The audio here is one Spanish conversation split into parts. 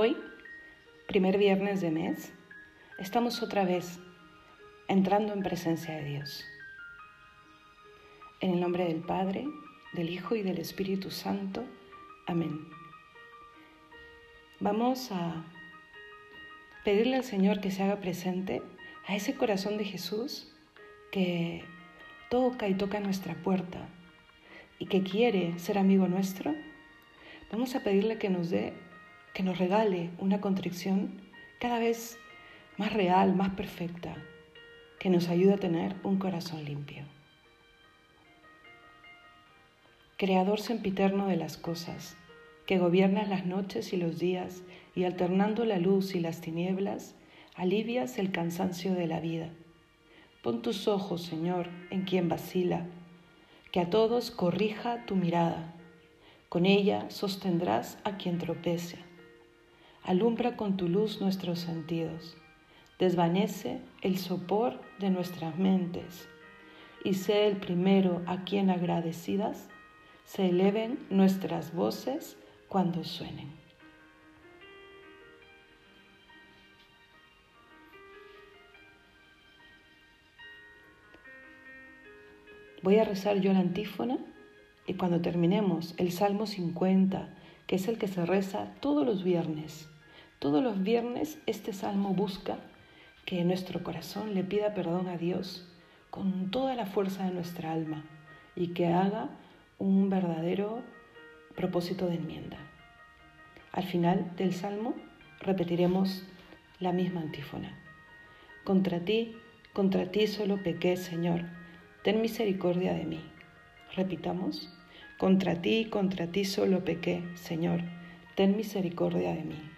Hoy, primer viernes de mes, estamos otra vez entrando en presencia de Dios. En el nombre del Padre, del Hijo y del Espíritu Santo. Amén. Vamos a pedirle al Señor que se haga presente a ese corazón de Jesús que toca y toca nuestra puerta y que quiere ser amigo nuestro. Vamos a pedirle que nos dé que nos regale una contrición cada vez más real, más perfecta, que nos ayude a tener un corazón limpio. Creador sempiterno de las cosas, que gobiernas las noches y los días y alternando la luz y las tinieblas, alivias el cansancio de la vida. Pon tus ojos, Señor, en quien vacila, que a todos corrija tu mirada. Con ella sostendrás a quien tropece alumbra con tu luz nuestros sentidos, desvanece el sopor de nuestras mentes. Y sé el primero a quien agradecidas se eleven nuestras voces cuando suenen. Voy a rezar yo la antífona y cuando terminemos el Salmo 50, que es el que se reza todos los viernes, todos los viernes este salmo busca que nuestro corazón le pida perdón a Dios con toda la fuerza de nuestra alma y que haga un verdadero propósito de enmienda. Al final del salmo repetiremos la misma antífona. Contra ti, contra ti solo pequé, Señor, ten misericordia de mí. Repitamos, contra ti, contra ti solo pequé, Señor, ten misericordia de mí.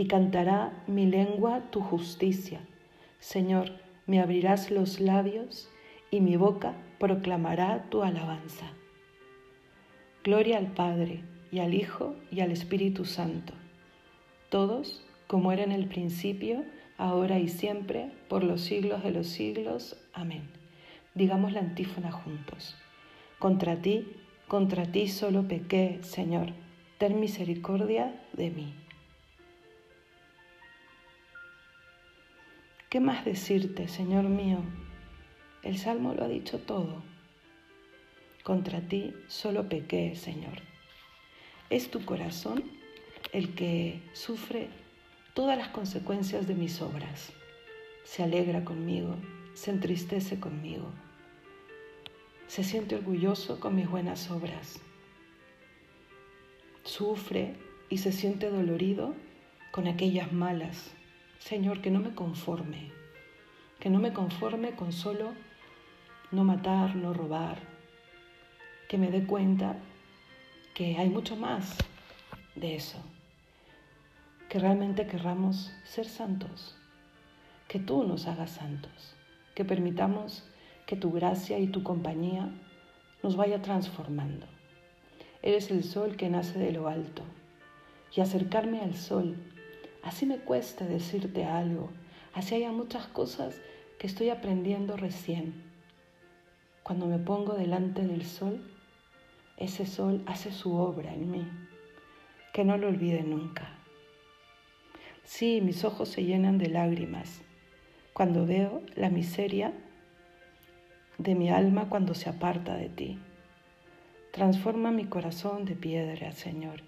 y cantará mi lengua tu justicia. Señor, me abrirás los labios y mi boca proclamará tu alabanza. Gloria al Padre, y al Hijo, y al Espíritu Santo, todos como era en el principio, ahora y siempre, por los siglos de los siglos. Amén. Digamos la antífona juntos. Contra ti, contra ti solo pequé, Señor, ten misericordia de mí. ¿Qué más decirte, Señor mío? El Salmo lo ha dicho todo. Contra ti solo pequé, Señor. Es tu corazón el que sufre todas las consecuencias de mis obras. Se alegra conmigo, se entristece conmigo se siente orgulloso con mis buenas obras. Sufre y se siente dolorido con aquellas malas. Señor, que no me conforme, que no me conforme con solo no matar, no robar, que me dé cuenta que hay mucho más de eso, que realmente querramos ser santos, que tú nos hagas santos, que permitamos que tu gracia y tu compañía nos vaya transformando. Eres el sol que nace de lo alto. y acercarme al sol. Así me cuesta decirte algo, así hay muchas cosas que estoy aprendiendo recién. Cuando me pongo delante del sol, ese sol hace su obra en mí, que no lo olvide nunca. Sí, mis ojos se llenan de lágrimas cuando veo la miseria de mi alma cuando se aparta de ti. Transforma mi corazón de piedra, Señor.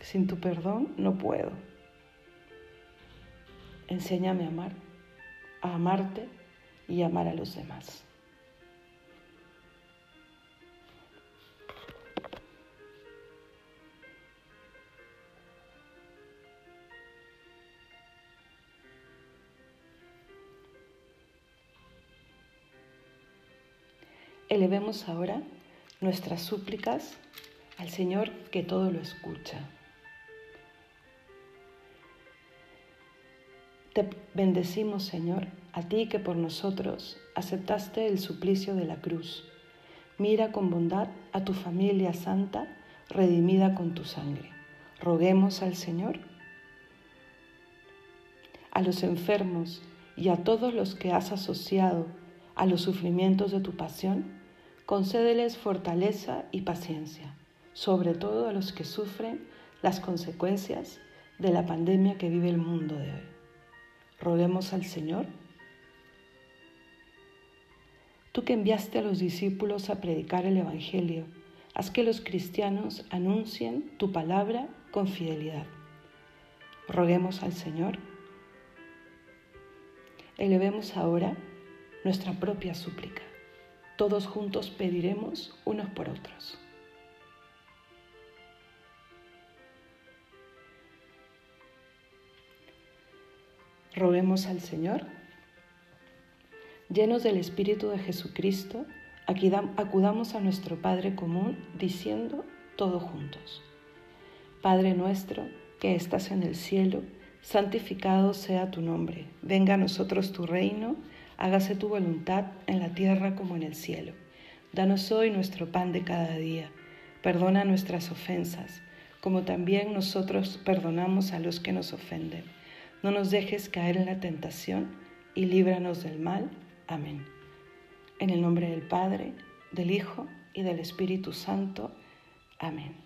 Sin tu perdón no puedo. Enséñame a amar, a amarte y amar a los demás. Elevemos ahora nuestras súplicas al Señor que todo lo escucha. Te bendecimos, Señor, a ti que por nosotros aceptaste el suplicio de la cruz. Mira con bondad a tu familia santa, redimida con tu sangre. Roguemos al Señor. A los enfermos y a todos los que has asociado a los sufrimientos de tu pasión, concédeles fortaleza y paciencia, sobre todo a los que sufren las consecuencias de la pandemia que vive el mundo de hoy. Roguemos al Señor. Tú que enviaste a los discípulos a predicar el Evangelio, haz que los cristianos anuncien tu palabra con fidelidad. Roguemos al Señor. Elevemos ahora nuestra propia súplica. Todos juntos pediremos unos por otros. Roguemos al Señor. Llenos del Espíritu de Jesucristo, acudamos a nuestro Padre común diciendo todos juntos. Padre nuestro que estás en el cielo, santificado sea tu nombre. Venga a nosotros tu reino hágase tu voluntad en la tierra como en el cielo. Danos hoy nuestro pan de cada día. Perdona nuestras ofensas, como también nosotros perdonamos a los que nos ofenden. No nos dejes caer en la tentación y líbranos del mal. Amén. En el nombre del Padre, del Hijo y del Espíritu Santo. Amén.